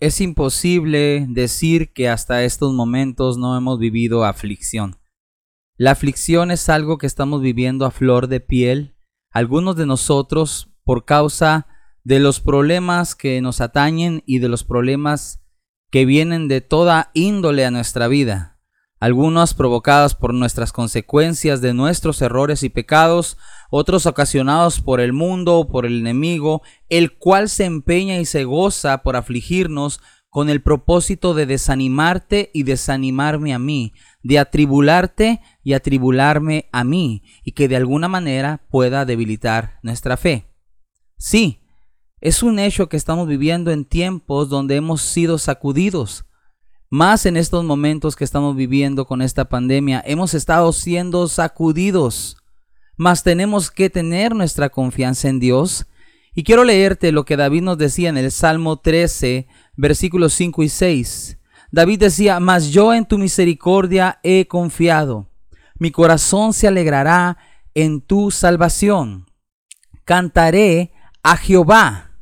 Es imposible decir que hasta estos momentos no hemos vivido aflicción. La aflicción es algo que estamos viviendo a flor de piel, algunos de nosotros por causa de los problemas que nos atañen y de los problemas que vienen de toda índole a nuestra vida, algunos provocados por nuestras consecuencias de nuestros errores y pecados, otros ocasionados por el mundo o por el enemigo, el cual se empeña y se goza por afligirnos con el propósito de desanimarte y desanimarme a mí, de atribularte y atribularme a mí, y que de alguna manera pueda debilitar nuestra fe. Sí, es un hecho que estamos viviendo en tiempos donde hemos sido sacudidos. Más en estos momentos que estamos viviendo con esta pandemia, hemos estado siendo sacudidos mas tenemos que tener nuestra confianza en Dios. Y quiero leerte lo que David nos decía en el Salmo 13, versículos 5 y 6. David decía, mas yo en tu misericordia he confiado. Mi corazón se alegrará en tu salvación. Cantaré a Jehová,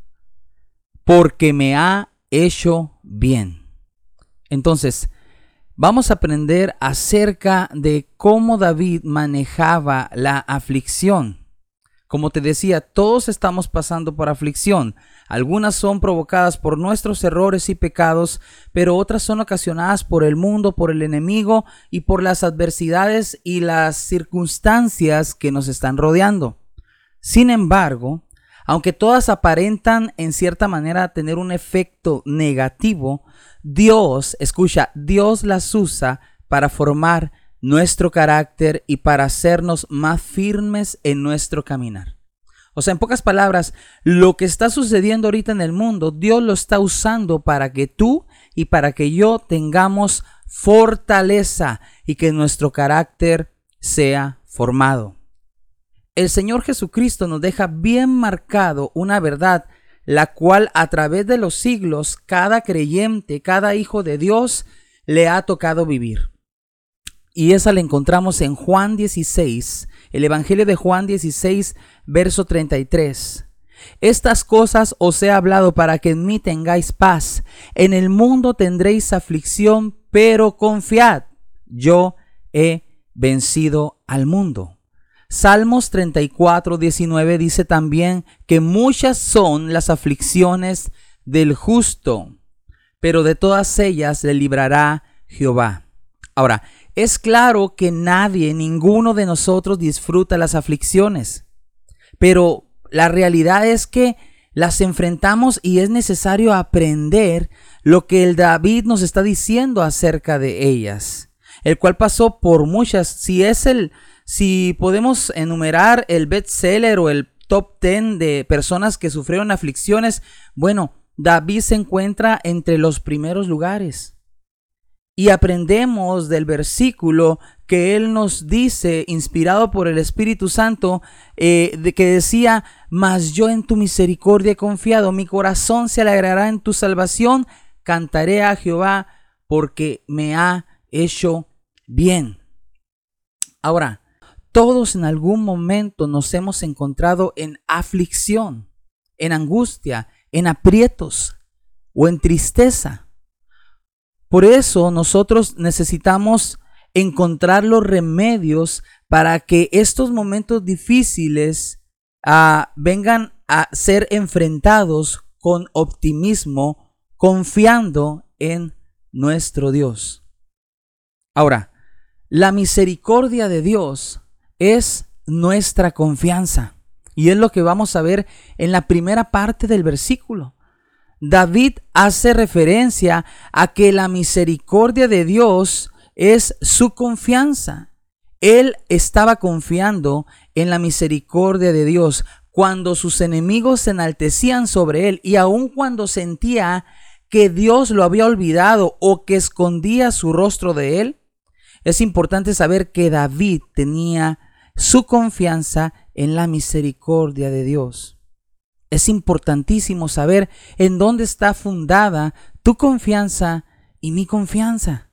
porque me ha hecho bien. Entonces, vamos a aprender acerca de cómo David manejaba la aflicción. Como te decía, todos estamos pasando por aflicción. Algunas son provocadas por nuestros errores y pecados, pero otras son ocasionadas por el mundo, por el enemigo y por las adversidades y las circunstancias que nos están rodeando. Sin embargo, aunque todas aparentan en cierta manera tener un efecto negativo, Dios, escucha, Dios las usa para formar nuestro carácter y para hacernos más firmes en nuestro caminar. O sea, en pocas palabras, lo que está sucediendo ahorita en el mundo, Dios lo está usando para que tú y para que yo tengamos fortaleza y que nuestro carácter sea formado. El Señor Jesucristo nos deja bien marcado una verdad la cual a través de los siglos cada creyente, cada hijo de Dios le ha tocado vivir. Y esa la encontramos en Juan 16, el Evangelio de Juan 16, verso 33. Estas cosas os he hablado para que en mí tengáis paz. En el mundo tendréis aflicción, pero confiad, yo he vencido al mundo. Salmos 34, 19 dice también que muchas son las aflicciones del justo, pero de todas ellas le librará Jehová. Ahora, es claro que nadie, ninguno de nosotros disfruta las aflicciones, pero la realidad es que las enfrentamos y es necesario aprender lo que el David nos está diciendo acerca de ellas, el cual pasó por muchas, si es el si podemos enumerar el bestseller o el top 10 de personas que sufrieron aflicciones, bueno, David se encuentra entre los primeros lugares. Y aprendemos del versículo que él nos dice, inspirado por el Espíritu Santo, eh, de que decía, mas yo en tu misericordia he confiado, mi corazón se alegrará en tu salvación, cantaré a Jehová porque me ha hecho bien. Ahora, todos en algún momento nos hemos encontrado en aflicción, en angustia, en aprietos o en tristeza. Por eso nosotros necesitamos encontrar los remedios para que estos momentos difíciles ah, vengan a ser enfrentados con optimismo, confiando en nuestro Dios. Ahora, la misericordia de Dios es nuestra confianza. Y es lo que vamos a ver en la primera parte del versículo. David hace referencia a que la misericordia de Dios es su confianza. Él estaba confiando en la misericordia de Dios cuando sus enemigos se enaltecían sobre él y aun cuando sentía que Dios lo había olvidado o que escondía su rostro de él. Es importante saber que David tenía su confianza en la misericordia de Dios. Es importantísimo saber en dónde está fundada tu confianza y mi confianza.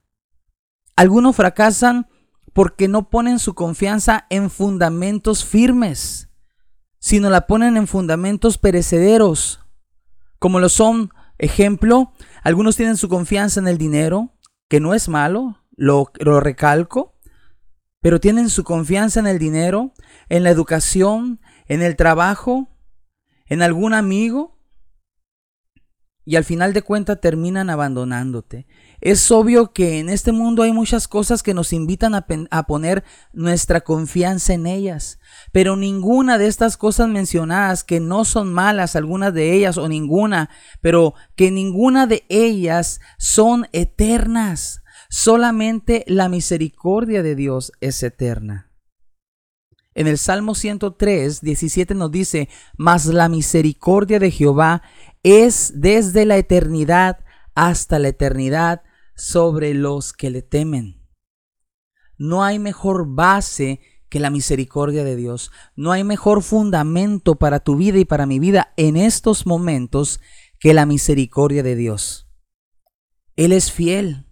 Algunos fracasan porque no ponen su confianza en fundamentos firmes, sino la ponen en fundamentos perecederos, como lo son Ejemplo, algunos tienen su confianza en el dinero, que no es malo, lo, lo recalco, pero tienen su confianza en el dinero, en la educación, en el trabajo, en algún amigo, y al final de cuentas terminan abandonándote. Es obvio que en este mundo hay muchas cosas que nos invitan a, a, poner nuestra confianza en ellas, pero ninguna de estas cosas mencionadas, que no son malas, algunas de ellas o ninguna, pero que ninguna de ellas son eternas. Solamente la misericordia de Dios es eterna. En el Salmo 103, 17 nos dice, mas la misericordia de Jehová es desde la eternidad hasta la eternidad sobre los que le temen. No hay mejor base que la misericordia de Dios. No hay mejor fundamento para tu vida y para mi vida en estos momentos que la misericordia de Dios. Él es fiel.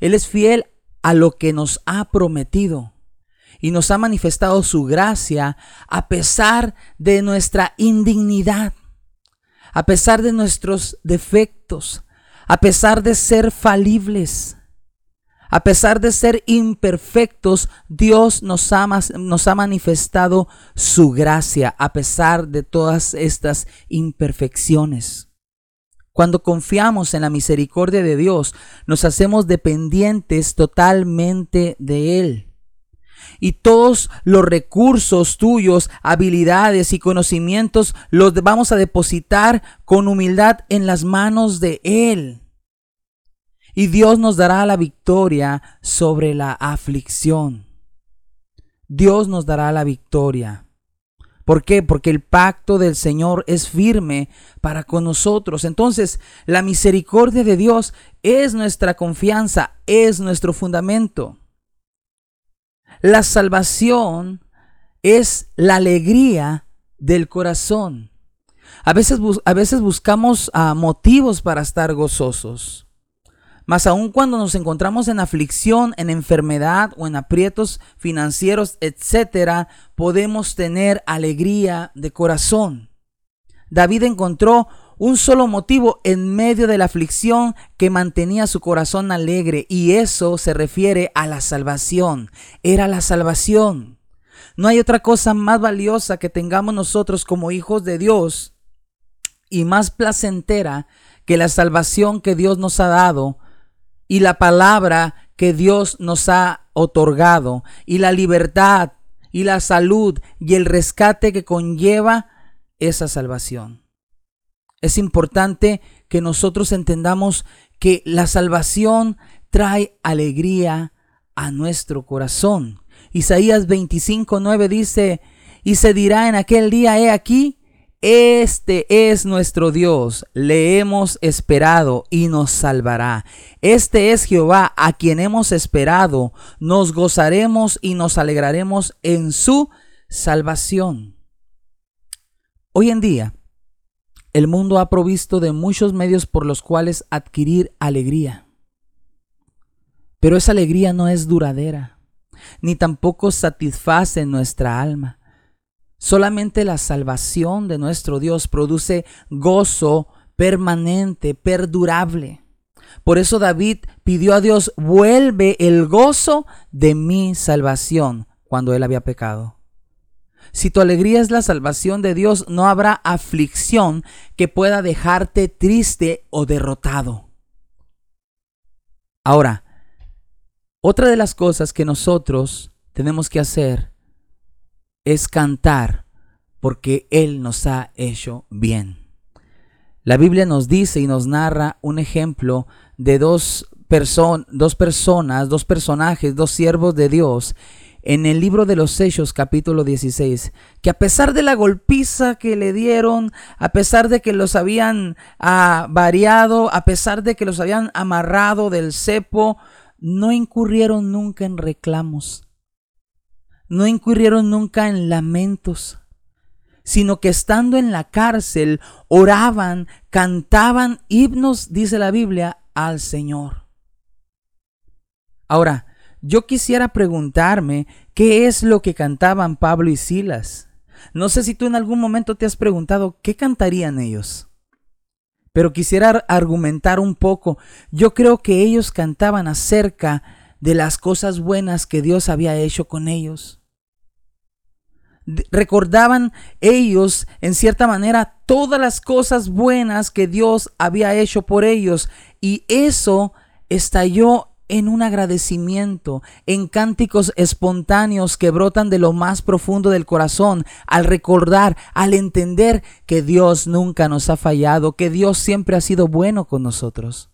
Él es fiel a lo que nos ha prometido y nos ha manifestado su gracia a pesar de nuestra indignidad, a pesar de nuestros defectos, a pesar de ser falibles. A pesar de ser imperfectos, Dios nos ha, nos ha, manifestado su gracia a pesar de todas estas imperfecciones. Cuando confiamos en la misericordia de Dios, nos hacemos dependientes totalmente de Él y todos los recursos tuyos, habilidades y conocimientos los vamos a depositar con humildad en las manos de Él. Y Dios nos dará la victoria sobre la aflicción. Dios nos dará la victoria. ¿Por qué? Porque el pacto del Señor es firme para con nosotros. Entonces, la misericordia de Dios es nuestra confianza, es nuestro fundamento. La salvación es la alegría del corazón. A veces, a veces buscamos uh, motivos para estar gozosos. Mas aun cuando nos encontramos en aflicción, en enfermedad o en aprietos financieros, etcétera, podemos tener alegría de corazón. David encontró un solo motivo en medio de la aflicción que mantenía su corazón alegre y eso se refiere a la salvación. Era la salvación. No hay otra cosa más valiosa que tengamos nosotros como hijos de Dios y más placentera que la salvación que Dios nos ha dado y la palabra que Dios nos ha otorgado y la libertad y la salud y el rescate que conlleva esa salvación. Es importante que nosotros entendamos que la salvación trae alegría a nuestro corazón. Isaías 25:9 dice, y se dirá en aquel día, he aquí, este es nuestro Dios, le hemos esperado y nos salvará. Este es Jehová a quien hemos esperado, nos gozaremos y nos alegraremos en su salvación. Hoy en día, el mundo ha provisto de muchos medios por los cuales adquirir alegría. Pero esa alegría no es duradera, ni tampoco satisface nuestra alma. Solamente la salvación de nuestro Dios produce gozo permanente, perdurable. Por eso David pidió a Dios, vuelve el gozo de mi salvación cuando él había pecado. Si tu alegría es la salvación de Dios, no habrá aflicción que pueda dejarte triste o derrotado. Ahora, otra de las cosas que nosotros tenemos que hacer es cantar porque Él nos ha hecho bien. La Biblia nos dice y nos narra un ejemplo de dos, dos personas, dos personajes, dos siervos de Dios en el libro de los Hechos capítulo 16, que a pesar de la golpiza que le dieron, a pesar de que los habían ah, variado, a pesar de que los habían amarrado del cepo, no incurrieron nunca en reclamos, no incurrieron nunca en lamentos, sino que estando en la cárcel oraban, cantaban himnos, dice la Biblia, al Señor. Ahora, yo quisiera preguntarme qué es lo que cantaban Pablo y Silas. No sé si tú en algún momento te has preguntado qué cantarían ellos. pero quisiera argumentar un poco. Yo creo que ellos cantaban acerca de las cosas buenas que Dios había hecho con ellos. Recordaban ellos, en cierta manera, todas las cosas buenas que Dios había hecho por ellos. Y eso estalló en un agradecimiento, en cánticos espontáneos que brotan de lo más profundo del corazón, al recordar, al entender que Dios nunca nos ha fallado, que Dios siempre ha sido bueno con nosotros.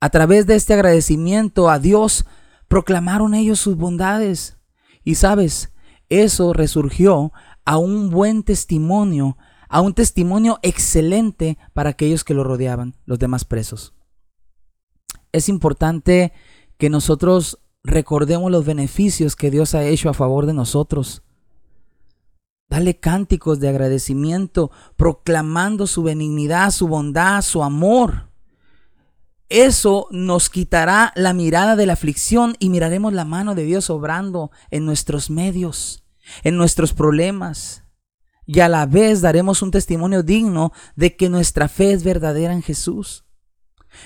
A través de este agradecimiento a Dios, proclamaron ellos sus bondades. Y sabes, eso resurgió a un buen testimonio, a un testimonio excelente para aquellos que lo rodeaban, los demás presos es importante que nosotros recordemos los beneficios que Dios ha hecho a favor de nosotros. Dale cánticos de agradecimiento, proclamando su benignidad, su bondad, su amor. Eso nos quitará la mirada de la aflicción y miraremos la mano de Dios obrando en nuestros medios, en nuestros problemas. Y a la vez daremos un testimonio digno de que nuestra fe es verdadera en Jesús.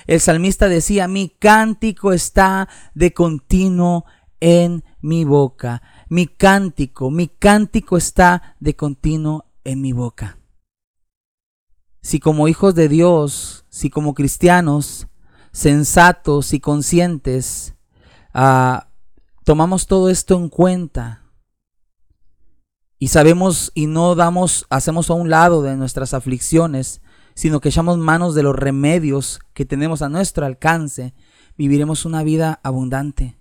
El salmista decía, mi cántico está de continuo en mi boca. Mi cántico, mi cántico está de continuo en mi boca. Si como hijos de Dios, si como cristianos sensatos y conscientes, ah, tomamos todo esto en cuenta y sabemos y no damos, hacemos a un lado de nuestras aflicciones, sino que echamos manos de los remedios que tenemos a nuestro alcance, viviremos una vida abundante.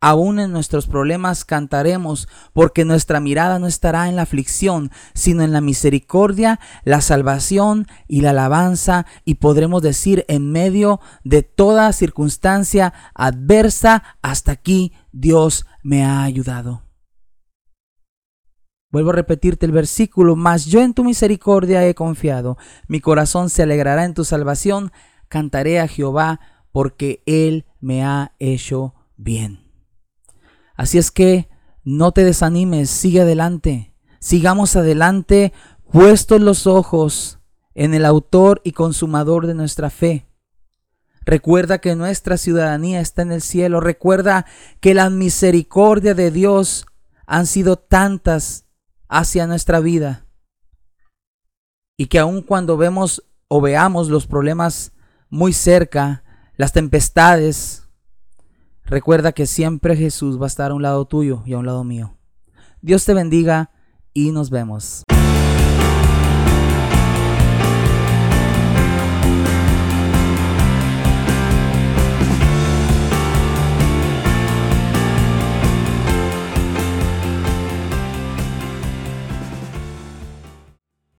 Aún en nuestros problemas cantaremos, porque nuestra mirada no estará en la aflicción, sino en la misericordia, la salvación y la alabanza, y podremos decir en medio de toda circunstancia adversa, hasta aquí Dios me ha ayudado. Vuelvo a repetirte el versículo, mas yo en tu misericordia he confiado, mi corazón se alegrará en tu salvación, cantaré a Jehová porque Él me ha hecho bien. Así es que no te desanimes, sigue adelante, sigamos adelante, puestos los ojos en el autor y consumador de nuestra fe. Recuerda que nuestra ciudadanía está en el cielo, recuerda que la misericordia de Dios han sido tantas hacia nuestra vida. Y que aun cuando vemos o veamos los problemas muy cerca, las tempestades, recuerda que siempre Jesús va a estar a un lado tuyo y a un lado mío. Dios te bendiga y nos vemos.